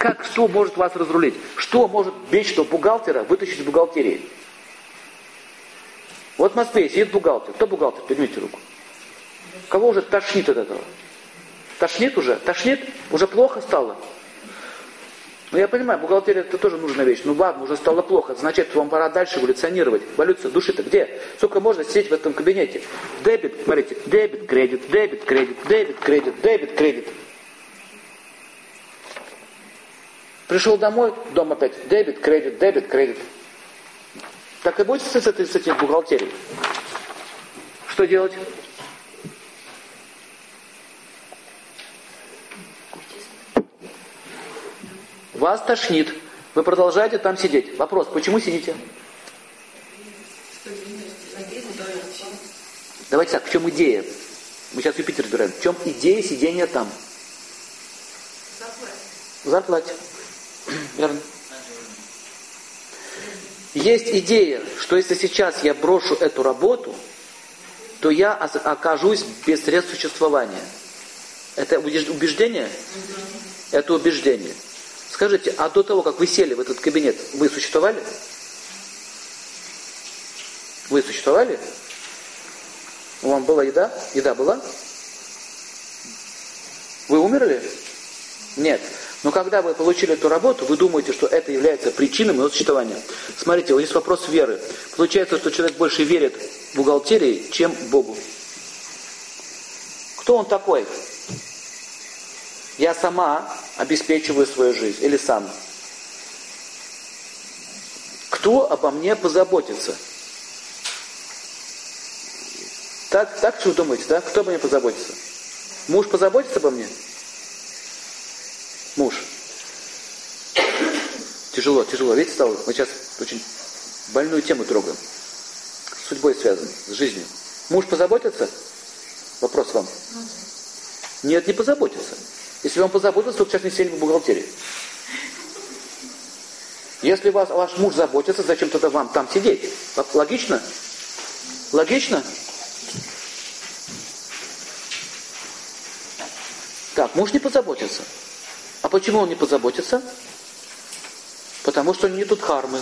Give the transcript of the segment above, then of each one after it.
Как, что может вас разрулить? Что может вечного бухгалтера вытащить из бухгалтерии? Вот в Москве сидит бухгалтер. Кто бухгалтер? Поднимите руку. Кого уже тошнит от этого? Тошнит уже? Тошнит? Уже плохо стало? Ну я понимаю, бухгалтерия это тоже нужная вещь. Ну ладно, уже стало плохо. Значит, вам пора дальше эволюционировать. Эволюция души-то где? Сколько можно сидеть в этом кабинете? Дебет, смотрите, дебет, кредит, дебет, кредит, дебет, кредит, дебет, кредит. Пришел домой, дом опять дебет, кредит, дебет, кредит. Так и будете с, этой, с этим бухгалтерией. Что делать? Вас тошнит. Вы продолжаете там сидеть. Вопрос, почему сидите? Давайте так, в чем идея? Мы сейчас Юпитер разбираем. В чем идея сидения там? Зарплате. Верно. Есть идея, что если сейчас я брошу эту работу, то я окажусь без средств существования. Это убеждение? Это убеждение. Скажите, а до того, как вы сели в этот кабинет, вы существовали? Вы существовали? У вам была еда? Еда была? Вы умерли? Нет. Но когда вы получили эту работу, вы думаете, что это является причиной моего существования. Смотрите, вот есть вопрос веры. Получается, что человек больше верит в бухгалтерии, чем Богу. Кто он такой? Я сама обеспечиваю свою жизнь или сам. Кто обо мне позаботится? Так, так что вы думаете, да? Кто обо мне позаботится? Муж позаботится обо мне? Муж. Тяжело, тяжело. Видите, стало? Мы сейчас очень больную тему трогаем. С судьбой связан, с жизнью. Муж позаботится? Вопрос вам. Нет, не позаботится. Если вам позаботился, то сейчас не сели в бухгалтерии. Если вас, ваш муж заботится, зачем тогда вам там сидеть? Логично? Логично? Так, муж не позаботится. А почему он не позаботится? Потому что не тут хармы.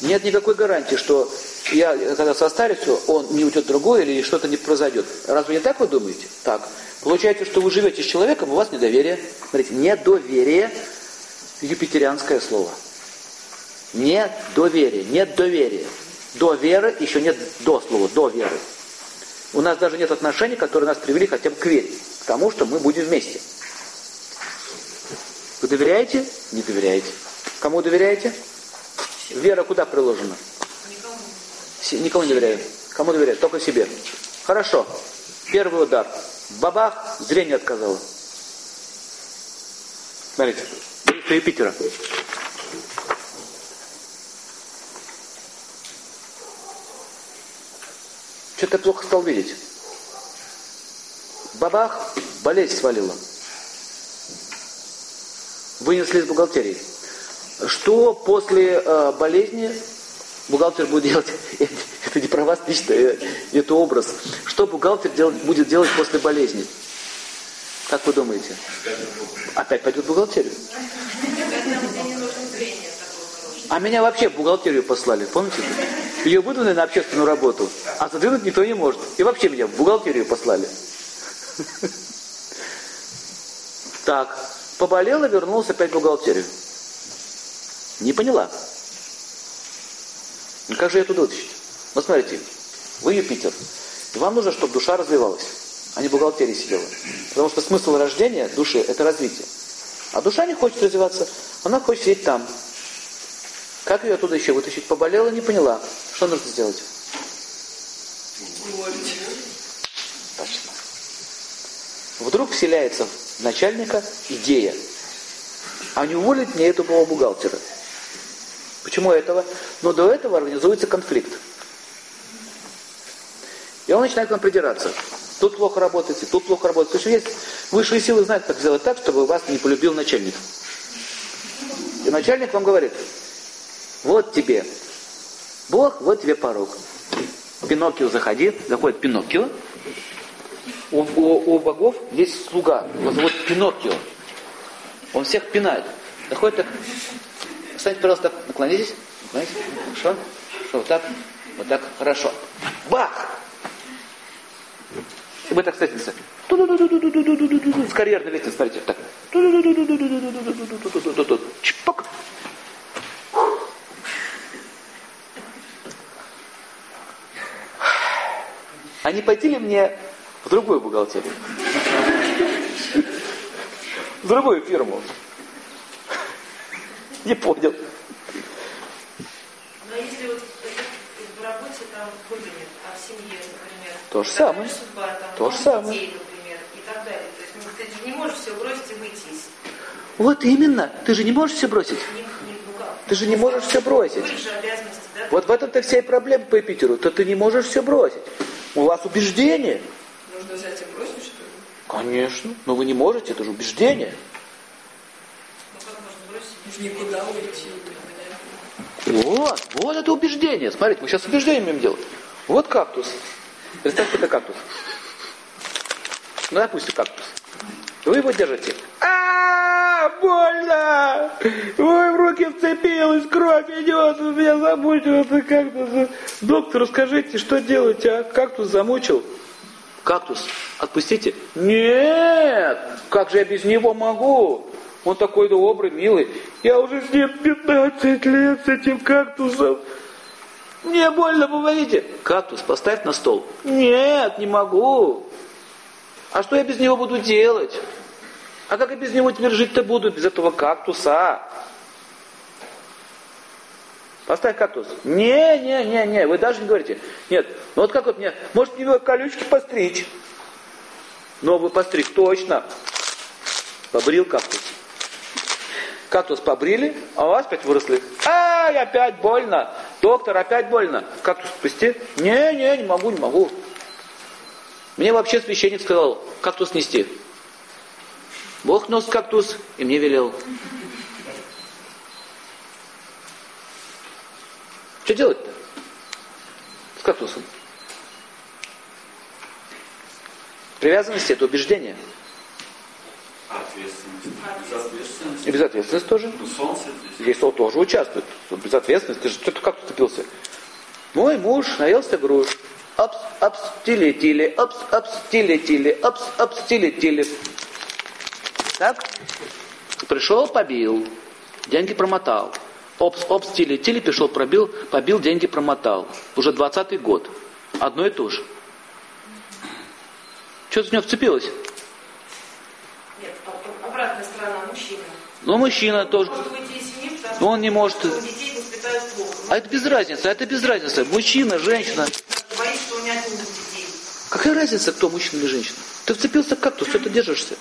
Нет никакой гарантии, что я, когда состарюсь, он не уйдет другой или что-то не произойдет. Разве не так вы думаете? Так. Получается, что вы живете с человеком, у вас недоверие. Смотрите, недоверие – юпитерианское слово. Недоверие, нет доверия. До веры еще нет до слова, до веры. У нас даже нет отношений, которые нас привели хотя бы к вере, к тому, что мы будем вместе. Вы доверяете? Не доверяете. Кому доверяете? Вера куда приложена? Никому. Никому не доверяю. Кому доверяю? Только себе. Хорошо. Первый удар. Бабах, зрение отказало. Смотрите, у Юпитера. Что-то плохо стал видеть. Бабах, болезнь свалила вынесли из бухгалтерии. Что после э, болезни бухгалтер будет делать? это не про вас лично, э, это образ. Что бухгалтер делать, будет делать после болезни? Как вы думаете? Опять пойдет в бухгалтерию. А меня вообще в бухгалтерию послали, помните? Ее выдвинули на общественную работу, а задвинуть никто не может. И вообще меня в бухгалтерию послали. Так, Поболела, вернулся опять в бухгалтерию. Не поняла. Ну как же я туда вытащить? Вот смотрите, вы Юпитер. И вам нужно, чтобы душа развивалась, а не в бухгалтерии сидела. Потому что смысл рождения души – это развитие. А душа не хочет развиваться, она хочет сидеть там. Как ее оттуда еще вытащить? Поболела, не поняла. Что нужно сделать? Точно. Вдруг вселяется начальника идея. А не уволить мне этого бухгалтера. Почему этого? Но до этого организуется конфликт. И он начинает к вам придираться. Тут плохо работаете, тут плохо работаете. То есть есть высшие силы знают, как сделать так, чтобы вас не полюбил начальник. И начальник вам говорит, вот тебе Бог, вот тебе порог. Пиноккио заходи, заходит Пиноккио, у, у, у богов есть слуга, его зовут Пиноккио. Он всех пинает. Заходит так. Встаньте, пожалуйста, наклонитесь. Наклонитесь. Хорошо. Хорошо. Вот так. Вот так. Хорошо. Бах! И мы так встретимся. С карьерной лестницы, смотрите, так. Чпок. А не пойти ли мне в другую бухгалтерию? В другую фирму? Не понял. Но если вот в работе там выгонят, а в семье, например, То же самое. судьба, там, То же самое. детей, например, и так далее. То есть ну, ты же не можешь все бросить и выйти из... Вот именно. Ты же не можешь все бросить. Не, не, ну как? Ты же не можешь все бросить. Да? Вот в этом-то вся и проблема по Юпитеру. То ты не можешь все бросить. У вас убеждение. Нужно взять и бросить, что ли? Конечно. Но вы не можете, это же убеждение. Ну как можно бросить? В никуда уйти. Вот, вот это убеждение. Смотрите, мы сейчас с убеждением имеем дело. Вот кактус. Представьте, это кактус. Ну, допустим, кактус. Вы его держите. А, больно! Ой, в руки вцепилась, кровь идет, меня замучил это кактус. Доктор, скажите, что делать, а? Кактус замучил. Кактус, отпустите. Нет, как же я без него могу? Он такой добрый, милый. Я уже с ним 15 лет, с этим кактусом. Мне больно, помогите. Кактус, поставь на стол. Нет, не могу. А что я без него буду делать? А как я без него теперь жить-то буду, без этого кактуса? Поставь кактус. Не, не, не, не, вы даже не говорите. Нет, ну вот как вот мне, может мне колючки постричь? Новый постриг, точно. Побрил кактус. Кактус побрили, а у вас опять выросли. Ай, опять больно. Доктор, опять больно. Кактус спусти? Не, не, не могу, не могу. Мне вообще священник сказал, кактус нести. Бог нес кактус и мне велел. Что делать-то? С кактусом. Привязанность это убеждение. Ответственность. Безответственность. И безответственность тоже. Ну, солнце здесь. Здесь тоже участвует. Безответственность. Ты же ты как вступился? Мой муж наелся груш. Апс, апс, тили, тили, апс, апс, тили, тили, апс, апс, тили, тили. Так? Пришел, побил. Деньги промотал. Опс, опс, тили, пришел, пробил, побил, деньги промотал. Уже двадцатый год. Одно и то же. Что с него вцепилось? Нет, а- а- обратная сторона мужчина. Ну, мужчина тоже. Может выйти из семьи, потому Но он не может. детей воспитают плохо. А это без разницы, а это без разницы. Мужчина, женщина. Боится, что у меня отнимут детей. Какая разница, кто мужчина или женщина? Ты вцепился в кактус, что ты держишься?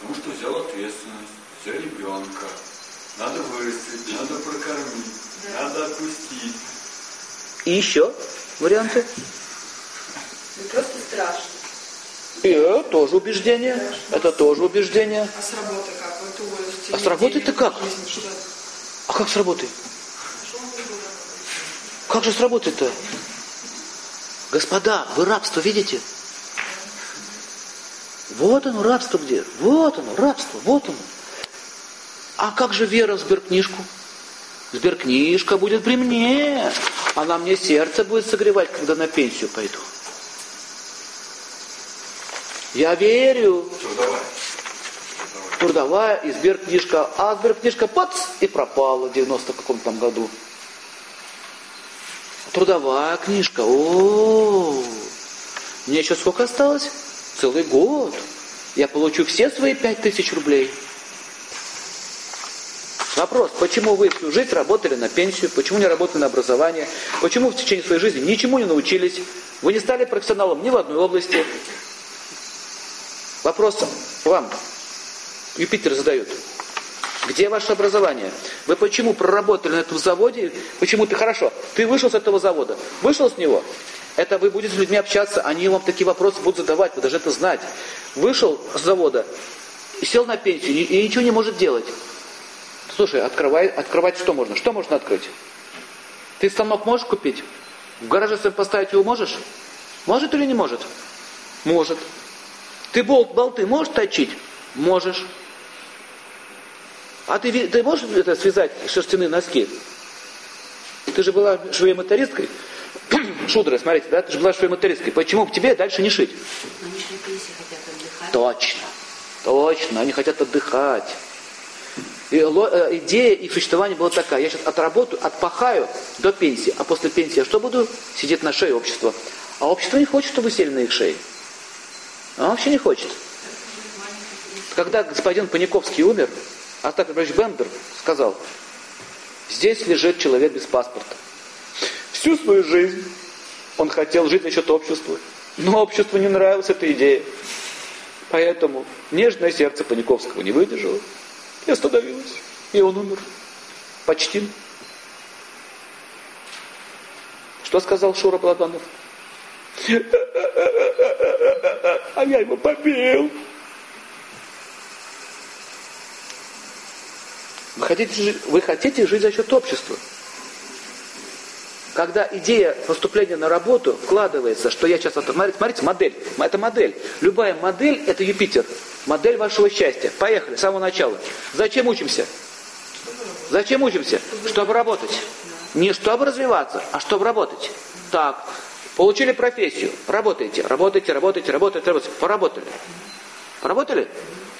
Потому что взял ответственность, взял ребенка. Надо вырастить, надо прокормить, надо отпустить. И еще варианты. Ну просто страшно. И это тоже убеждение. Это тоже убеждение. А с работы как? Вот уволились. А с работы-то как? Жизнь, что? А как с работой? Как же с работой-то? Господа, вы рабство видите? Вот оно, рабство где? Вот оно, рабство, вот оно. А как же вера в сберкнижку? Сберкнижка будет при мне. Она мне сердце будет согревать, когда на пенсию пойду. Я верю. Трудовая. Трудовая и сберкнижка. А сберкнижка пац и пропала в 90 каком-то там году. Трудовая книжка. О, мне еще сколько осталось? Целый год. Я получу все свои пять тысяч рублей. Вопрос, почему вы всю жизнь работали на пенсию, почему не работали на образование, почему в течение своей жизни ничему не научились, вы не стали профессионалом ни в одной области. Вопрос вам Юпитер задает. Где ваше образование? Вы почему проработали на этом заводе? Почему ты хорошо? Ты вышел с этого завода, вышел с него. Это вы будете с людьми общаться, они вам такие вопросы будут задавать, вы должны это знать. Вышел с завода сел на пенсию и ничего не может делать. Слушай, открывай, открывать что можно? Что можно открыть? Ты станок можешь купить? В гараже своем поставить его можешь? Может или не может? Может. Ты болт, болты можешь точить? Можешь. А ты, ты можешь это связать шерстяные носки? Ты же была швея-мотористкой. Шудра, смотрите, да? Ты же была швея-мотористкой. Почему бы тебе дальше не шить? Они же хотят отдыхать. Точно. Точно. Они хотят отдыхать. Э, идея их существования была такая. Я сейчас отработаю, отпахаю до пенсии. А после пенсии я что буду? Сидеть на шее общества. А общество не хочет, чтобы вы сели на их шеи. Оно вообще не хочет. Когда господин Паниковский умер, Остап Петрович Бендер сказал, здесь лежит человек без паспорта. Всю свою жизнь он хотел жить за счет общества. Но обществу не нравилась эта идея. Поэтому нежное сердце Паниковского не выдержало и остановилось. И он умер. Почти. Что сказал Шура Балабанов? А я его побил. Вы хотите, жить, вы хотите жить за счет общества. Когда идея поступления на работу вкладывается, что я сейчас... Смотрите, модель. Это модель. Любая модель – это Юпитер. Модель вашего счастья. Поехали, с самого начала. Зачем учимся? Зачем учимся? Чтобы работать. Не чтобы развиваться, а чтобы работать. Так, получили профессию, работаете, работаете, работаете, работаете, работаете. Поработали. Поработали?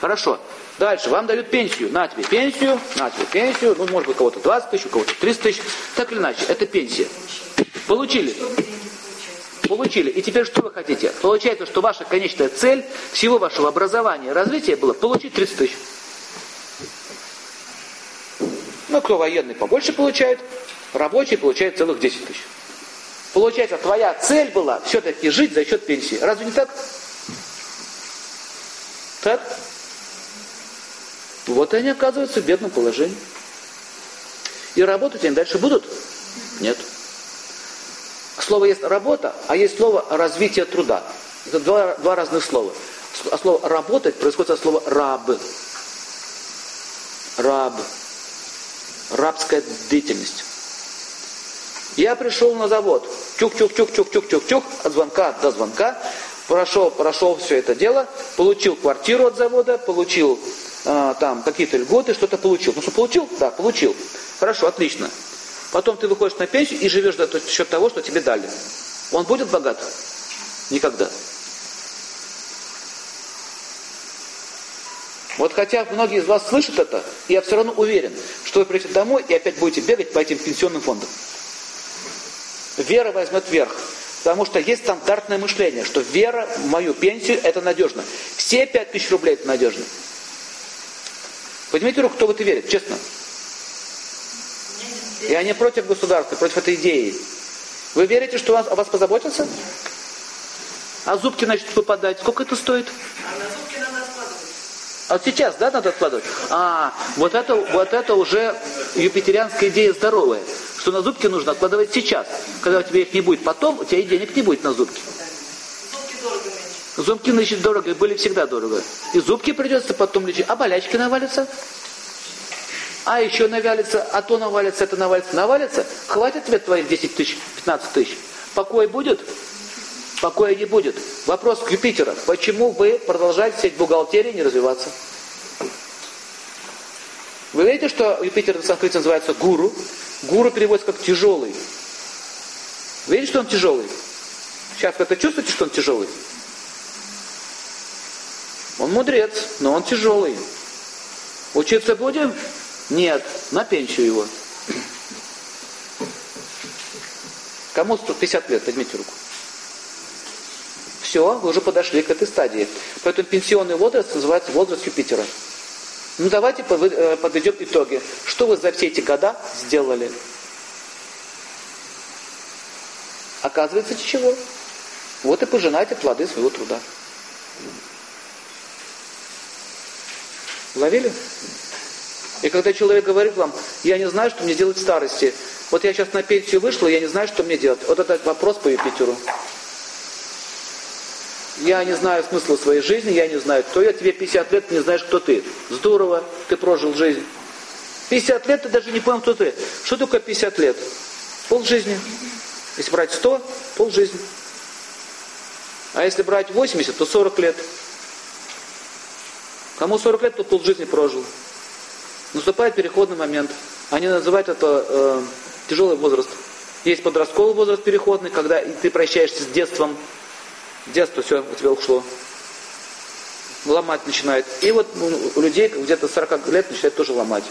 Хорошо. Дальше вам дают пенсию. На тебе пенсию, на тебе пенсию. Ну, может быть, кого-то 20 тысяч, у кого-то 30 тысяч. Так или иначе, это пенсия. Получили. Получили. И теперь что вы хотите? Получается, что ваша конечная цель всего вашего образования развития было получить 30 тысяч. Ну, кто военный побольше получает, рабочий получает целых 10 тысяч. Получается, твоя цель была все-таки жить за счет пенсии. Разве не так? Так? Вот они оказываются в бедном положении. И работать они дальше будут? Нет. Слово есть работа, а есть слово развитие труда. Это два, два разных слова. А слово работать происходит от слова раб. Раб. Рабская деятельность. Я пришел на завод. Чук-чук-чук-чук-чук-чук-чук. От звонка до звонка. Прошел, прошел все это дело. Получил квартиру от завода. Получил э, там какие-то льготы. Что-то получил. Ну что, получил? Да, получил. Хорошо, отлично. Потом ты выходишь на пенсию и живешь за счет того, что тебе дали. Он будет богат? Никогда. Вот хотя многие из вас слышат это, я все равно уверен, что вы придете домой и опять будете бегать по этим пенсионным фондам. Вера возьмет верх. Потому что есть стандартное мышление, что вера в мою пенсию это надежно. Все пять тысяч рублей это надежно. Поднимите руку, кто в это верит, честно. Я не против государства, против этой идеи. Вы верите, что вас, о вас позаботятся? А зубки начнут выпадать. Сколько это стоит? А на зубки надо откладывать. А сейчас, да, надо откладывать? А, вот это, вот это уже юпитерианская идея здоровая. Что на зубки нужно откладывать сейчас. Когда у тебя их не будет потом, у тебя и денег не будет на зубки. Зубки значит, дорого, и были всегда дорого. И зубки придется потом лечить. А болячки навалятся? А еще навалится, а то навалится, это навалится, навалится. Хватит тебе твоих 10 тысяч, 15 тысяч? Покой будет? Покоя не будет. Вопрос к Юпитеру. Почему вы продолжаете сидеть в бухгалтерии не развиваться? Вы видите, что Юпитер на санскрите называется гуру? Гуру переводится как тяжелый. Видите, что он тяжелый? Сейчас вы это чувствуете, что он тяжелый? Он мудрец, но он тяжелый. Учиться будем? Нет, на пенсию его. Кому 150 лет? Поднимите руку. Все, вы уже подошли к этой стадии. Поэтому пенсионный возраст называется возраст Юпитера. Ну давайте э, подведем итоги. Что вы за все эти года сделали? Оказывается, ничего. Вот и пожинайте плоды своего труда. Ловили? И когда человек говорит вам, я не знаю, что мне делать в старости, вот я сейчас на пенсию вышла, я не знаю, что мне делать. Вот это вопрос по Юпитеру. Я не знаю смысла своей жизни, я не знаю, кто я, тебе 50 лет, ты не знаешь, кто ты. Здорово, ты прожил жизнь. 50 лет, ты даже не понял, кто ты. Что такое 50 лет? Пол жизни. Если брать 100, пол жизни. А если брать 80, то 40 лет. Кому 40 лет, тот полжизни прожил. Наступает переходный момент. Они называют это э, тяжелый возраст. Есть подростковый возраст переходный, когда ты прощаешься с детством. Детство все у тебя ушло. Ломать начинает. И вот ну, у людей где-то 40 лет начинает тоже ломать.